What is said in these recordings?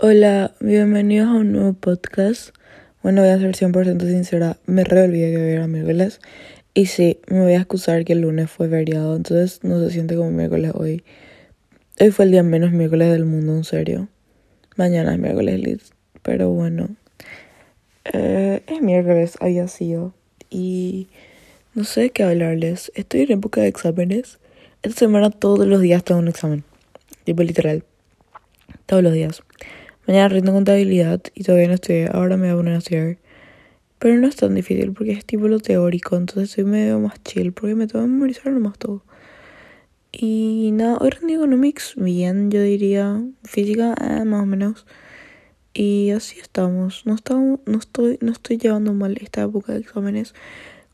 Hola, bienvenidos a un nuevo podcast. Bueno, voy a ser 100% sincera, me re olvidé que era miércoles. Y sí, me voy a excusar que el lunes fue feriado, entonces no se siente como miércoles hoy. Hoy fue el día menos miércoles del mundo, en serio. Mañana es miércoles, Liz. Pero bueno, eh, es miércoles, había sido. Y no sé qué hablarles. Estoy en época de exámenes. Esta semana todos los días tengo un examen. Tipo literal. Todos los días. Mañana rindo contabilidad y todavía no estoy. Ahora me voy a poner a estudiar. Pero no es tan difícil porque es tipo lo teórico. Entonces estoy medio más chill porque me tengo que memorizar nomás todo. Y nada, hoy rendí economics bien, yo diría. Física, eh, más o menos. Y así estamos. No, estamos, no, estoy, no estoy llevando mal esta época de exámenes.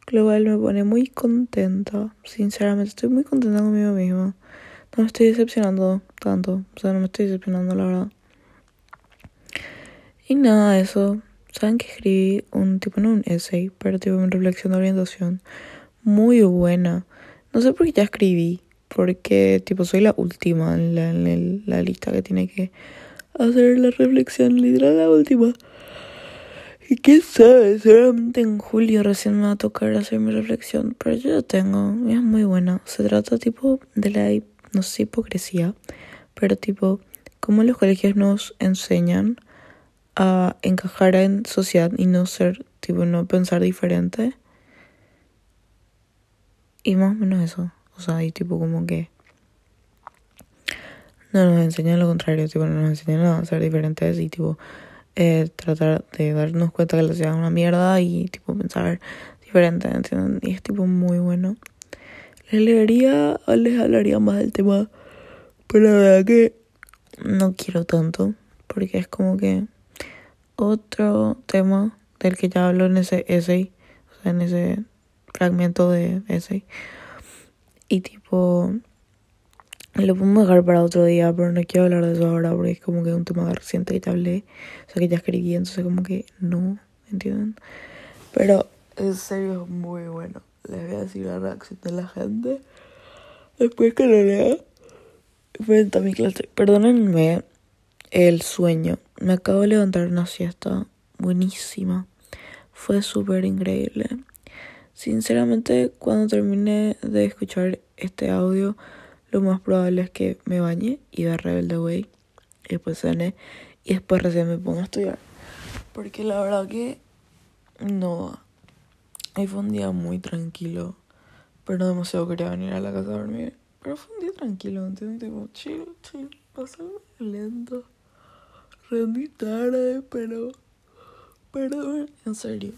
Lo cual me pone muy contenta. Sinceramente, estoy muy contenta conmigo misma. No me estoy decepcionando tanto. O sea, no me estoy decepcionando, la verdad. Y nada, eso. Saben que escribí un tipo, no un essay, pero tipo una reflexión de orientación muy buena. No sé por qué ya escribí, porque tipo soy la última en la, en la lista que tiene que hacer la reflexión, literal la última. Y quién sabe, seguramente en julio recién me va a tocar hacer mi reflexión, pero yo la tengo, es muy buena. Se trata tipo de la, no sé, hipocresía, pero tipo, cómo los colegios nos enseñan a encajar en sociedad y no ser, tipo, no pensar diferente. Y más o menos eso. O sea, y tipo como que no nos enseñan lo contrario, tipo, no nos enseñan a ser diferentes y tipo eh, tratar de darnos cuenta que la sociedad es una mierda y tipo pensar diferente, ¿entienden? Y es tipo muy bueno. Les leería, les hablaría más del tema, pero la verdad que no quiero tanto, porque es como que otro tema del que ya hablo en ese essay, o sea, en ese fragmento de essay. Y tipo, lo podemos dejar para otro día, pero no quiero hablar de eso ahora porque es como que es un tema reciente que ya hablé, o sea, que ya escribí, entonces como que no, ¿entienden? Pero en serio es muy bueno. Les voy a decir la reacción de la gente después que lo lea. Frente a mi clase. Perdónenme el sueño. Me acabo de levantar una siesta buenísima. Fue súper increíble. Sinceramente, cuando termine de escuchar este audio, lo más probable es que me bañe y vea Rebelde Way. Y después cene. Y después recién me ponga a estudiar. Porque la verdad que no. Ahí fue un día muy tranquilo. Pero demasiado quería venir a la casa a dormir. Pero fue un día tranquilo, ¿entiendes? Tipo, chill, chill. Pasarlo lento. Rendí tarde, pero. Perdón, en serio.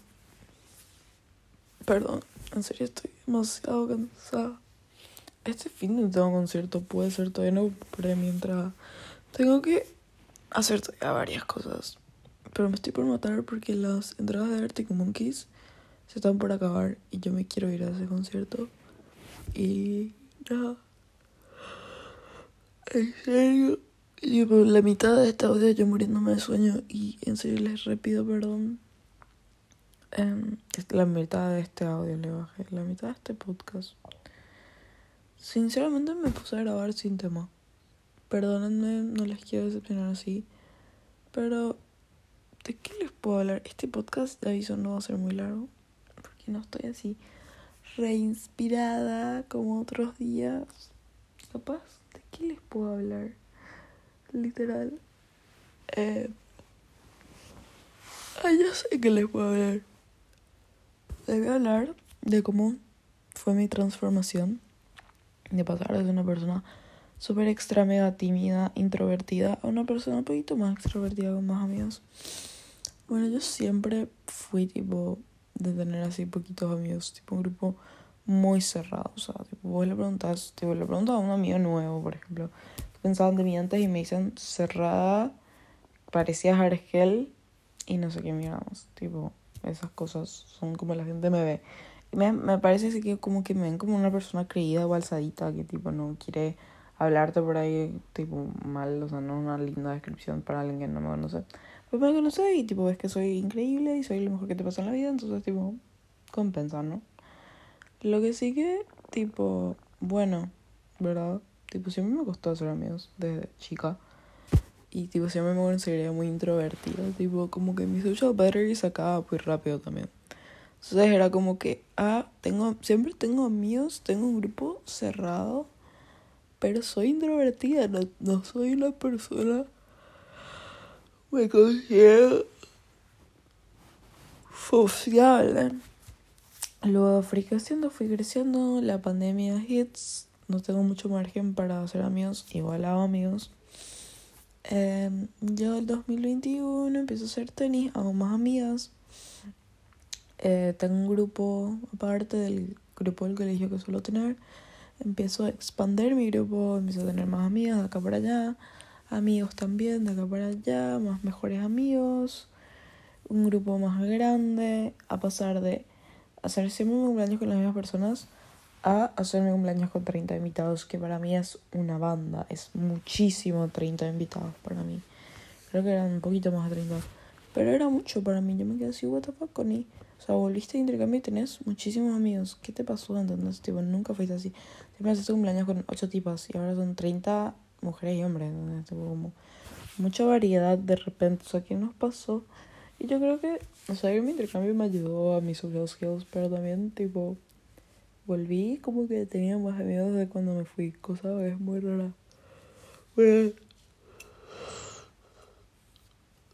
Perdón, en serio estoy demasiado cansada. Este fin de tengo concierto, puede ser todavía no compré mientras tengo que hacer todavía varias cosas. Pero me estoy por matar porque las entradas de Arctic Monkeys se están por acabar y yo me quiero ir a ese concierto. Y nada. En serio. Por la mitad de este audio yo muriéndome de sueño y en serio les repido perdón. Um, la mitad de este audio le bajé, la mitad de este podcast. Sinceramente me puse a grabar sin tema. Perdónenme, no les quiero decepcionar así. Pero, ¿de qué les puedo hablar? Este podcast de aviso no va a ser muy largo. Porque no estoy así reinspirada como otros días. Capaz, ¿de qué les puedo hablar? Literal. Eh... Ay, ya sé que les puedo hablar. Les voy a hablar de cómo fue mi transformación de pasar de una persona súper extra mega tímida, introvertida, a una persona un poquito más extrovertida con más amigos. Bueno, yo siempre fui tipo de tener así poquitos amigos, tipo un grupo muy cerrado. O sea, tipo, vos le preguntas, tipo, le preguntas a un amigo nuevo, por ejemplo, pensaban de mí antes y me dicen cerrada, parecía Argel y no sé qué miramos. Tipo, esas cosas son como la gente me ve. Me, me parece así que como que me ven como una persona creída o alzadita que tipo no quiere hablarte por ahí tipo mal, o sea, no una linda descripción para alguien que no me conoce. Pues me conoce y tipo ves que soy increíble y soy lo mejor que te pasa en la vida, entonces tipo compensa, ¿no? Lo que sí que tipo, bueno, ¿verdad? Tipo siempre me costó hacer amigos desde chica. Y tipo, siempre me consideré muy introvertido. Tipo, como que mi social battery se acaba muy rápido también. Entonces era como que, ah, tengo, siempre tengo amigos, tengo un grupo cerrado, pero soy introvertida, no, no soy una persona. Me considero. Luego fui creciendo, fui creciendo, la pandemia hits, no tengo mucho margen para hacer amigos, igual hago amigos. Eh, yo el 2021 empiezo a hacer tenis, hago más amigas. Eh, tengo un grupo aparte del grupo del colegio que suelo tener. Empiezo a expandir mi grupo, empiezo a tener más amigas de acá para allá, amigos también de acá para allá, más mejores amigos, un grupo más grande, a pasar de hacer siempre mi cumpleaños con las mismas personas a hacer mi cumpleaños con 30 invitados, que para mí es una banda, es muchísimo 30 invitados para mí. Creo que eran un poquito más de 30, pero era mucho para mí. Yo me quedé así, what the fuck, Connie. O sea, volviste de intercambio y tenés muchísimos amigos. ¿Qué te pasó? ¿Entendés? Tipo, nunca fuiste así. Siempre haces cumpleaños con 8 tipas y ahora son 30 mujeres y hombres. Tipo, como mucha variedad de repente. O sea, ¿qué nos pasó? Y yo creo que, o sea, mi intercambio me ayudó a mis social skills, pero también, tipo, volví como que tenía más amigos de cuando me fui, cosa es muy rara. Bueno,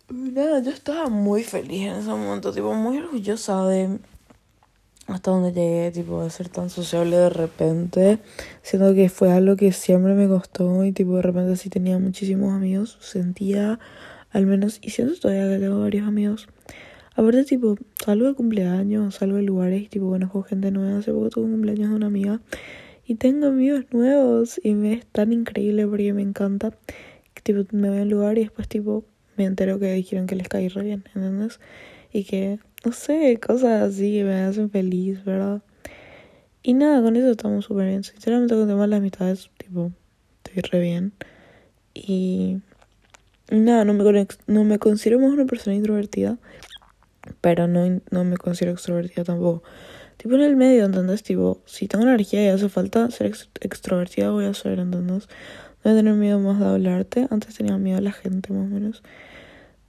nada, yo estaba muy feliz en ese momento, tipo, muy orgullosa de hasta donde llegué, tipo, de ser tan sociable de repente. Siento que fue algo que siempre me costó y, tipo, de repente sí tenía muchísimos amigos, sentía al menos, y siento todavía que tengo varios amigos. Aparte, tipo, salgo de cumpleaños, salgo de lugares tipo, conozco gente nueva. Hace poco tuve un cumpleaños de una amiga y tengo amigos nuevos y me es tan increíble porque me encanta. Tipo, me voy a lugar y después, tipo, me entero que dijeron que les caí re bien, ¿entendés? Y que, no sé, cosas así que me hacen feliz, ¿verdad? Y nada, con eso estamos súper bien. Sinceramente, con temas de las amistades, tipo, estoy re bien. Y nada, no me, no me considero más una persona introvertida, pero no, no me considero extrovertida tampoco. Tipo en el medio, ¿entendés? Tipo, si tengo energía y hace falta ser extrovertida, voy a ser, ¿entendés? No voy a tener miedo más de hablarte. Antes tenía miedo a la gente, más o menos.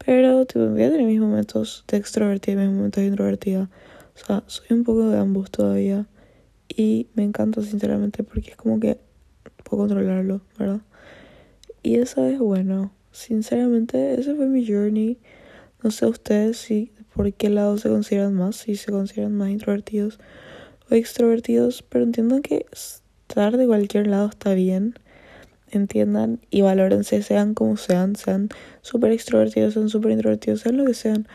Pero, tipo, voy a tener mis momentos de extrovertida y mis momentos de introvertida. O sea, soy un poco de ambos todavía. Y me encanta, sinceramente, porque es como que puedo controlarlo, ¿verdad? Y eso es bueno. Sinceramente, ese fue mi journey. No sé ustedes si por qué lado se consideran más, si se consideran más introvertidos o extrovertidos, pero entiendan que estar de cualquier lado está bien. Entiendan y valórense, sean como sean, sean súper extrovertidos, sean súper introvertidos, sean lo que sean.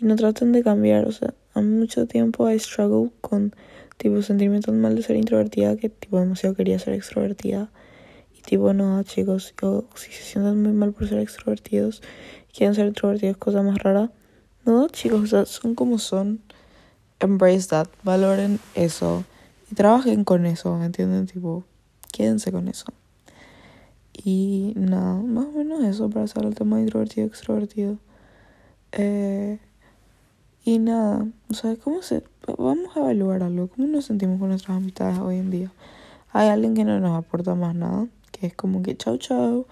Y no traten de cambiar. O sea, a mucho tiempo I struggle con tipo sentirme tan mal de ser introvertida que tipo demasiado quería ser extrovertida. Tipo, no, chicos, si se sientan muy mal por ser extrovertidos y quieren ser introvertidos, cosa más rara. No, chicos, o sea, son como son. Embrace that, valoren eso y trabajen con eso, ¿me entienden? Tipo, quédense con eso. Y nada, más o menos eso para hacer el tema de introvertido extrovertido. Eh, y nada, o sea, ¿cómo se.? Vamos a evaluar algo. ¿Cómo nos sentimos con nuestras amistades hoy en día? ¿Hay alguien que no nos aporta más nada? que es como que chau chau,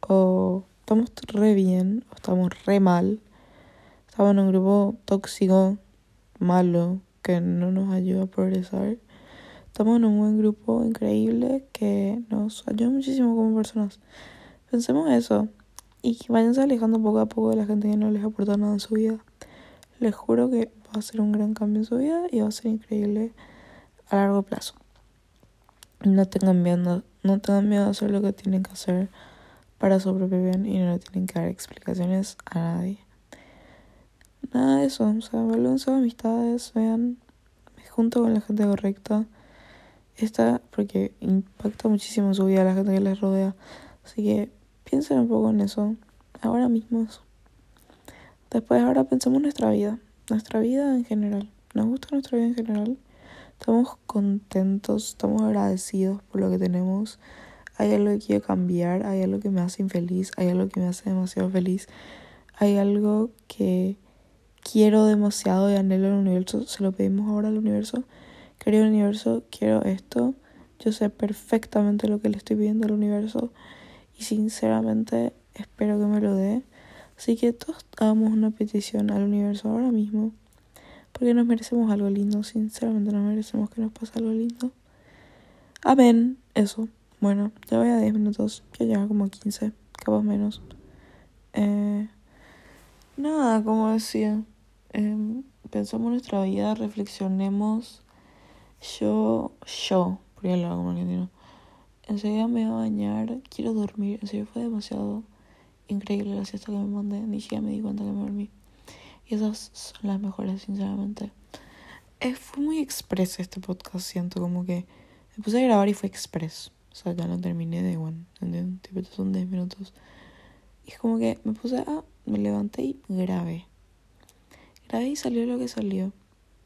o estamos re bien, o estamos re mal, estamos en un grupo tóxico, malo, que no nos ayuda a progresar. Estamos en un buen grupo increíble que nos ayuda muchísimo como personas. Pensemos eso y váyanse alejando poco a poco de la gente que no les aporta nada en su vida. Les juro que va a ser un gran cambio en su vida y va a ser increíble a largo plazo. No tengan miedo, no tengan miedo a hacer lo que tienen que hacer para su propio bien y no tienen que dar explicaciones a nadie. Nada de eso, o sea, evalúen sus amistades, vean, me junto con la gente correcta. Esta, porque impacta muchísimo su vida la gente que les rodea. Así que piensen un poco en eso, ahora mismo. Después, ahora pensemos en nuestra vida, nuestra vida en general. ¿Nos gusta nuestra vida en general? Estamos contentos, estamos agradecidos por lo que tenemos. Hay algo que quiero cambiar, hay algo que me hace infeliz, hay algo que me hace demasiado feliz. Hay algo que quiero demasiado y anhelo al universo. Se lo pedimos ahora al universo. Querido universo, quiero esto. Yo sé perfectamente lo que le estoy pidiendo al universo. Y sinceramente espero que me lo dé. Así que todos hagamos una petición al universo ahora mismo. Porque nos merecemos algo lindo, sinceramente nos merecemos que nos pase algo lindo. Amén, eso. Bueno, ya voy a 10 minutos, ya llega como a 15, capaz menos. Eh, nada, como decía, eh, pensamos nuestra vida, reflexionemos. Yo, yo, porque lo hago argentino. Enseguida me voy a bañar, quiero dormir. En serio, fue demasiado increíble la siesta que me mandé. Ni siquiera me di cuenta que me dormí. Y esas son las mejores, sinceramente. Eh, fue muy express este podcast, siento como que me puse a grabar y fue express. O sea, ya no terminé de one, ¿entiendes? Tipo, son 10 minutos. Y es como que me puse a, me levanté y grabé. Grabé y salió lo que salió.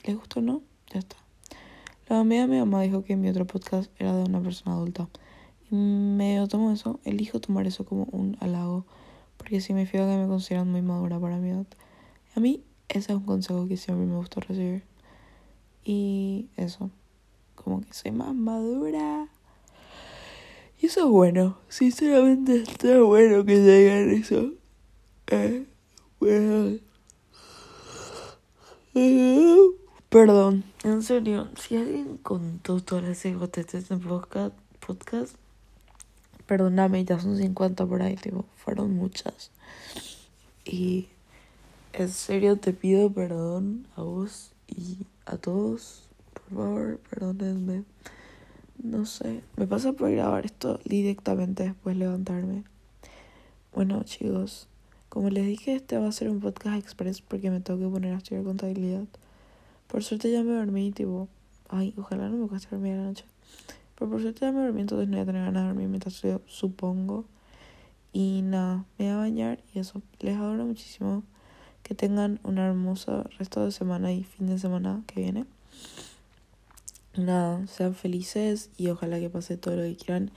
¿Les gustó o no? Ya está. La amiga de mi mamá dijo que mi otro podcast era de una persona adulta. Y me tomo eso, elijo tomar eso como un halago. Porque significa que me consideran muy madura para mi edad. A mí ese es un consejo que siempre me gusta recibir. Y eso, como que soy más madura. Y eso es bueno, sinceramente está bueno que digan eso. Eh, bueno. Perdón, en serio, si alguien contó todas las egotetes en podcast, podcast, perdóname, ya son 50 por ahí, fueron muchas. Y en serio te pido perdón a vos y a todos. Por favor, perdónenme. No sé, me pasa por grabar esto directamente después de levantarme. Bueno, chicos, como les dije, este va a ser un podcast express porque me tengo que poner a estudiar contabilidad. Por suerte ya me dormí, tipo, ay, ojalá no me cueste dormir la noche. Pero por suerte ya me dormí, entonces no voy a tener ganas de dormir mientras estudio, supongo. Y nada, me voy a bañar y eso. Les adoro muchísimo. Que tengan un hermoso resto de semana y fin de semana que viene. Nada, sean felices y ojalá que pase todo lo que quieran.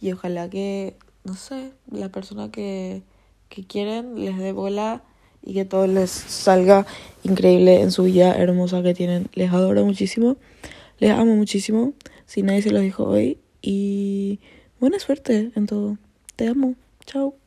Y ojalá que, no sé, la persona que, que quieren les dé bola y que todo les salga increíble en su vida hermosa que tienen. Les adoro muchísimo, les amo muchísimo. Si nadie se los dijo hoy. Y buena suerte en todo. Te amo. Chao.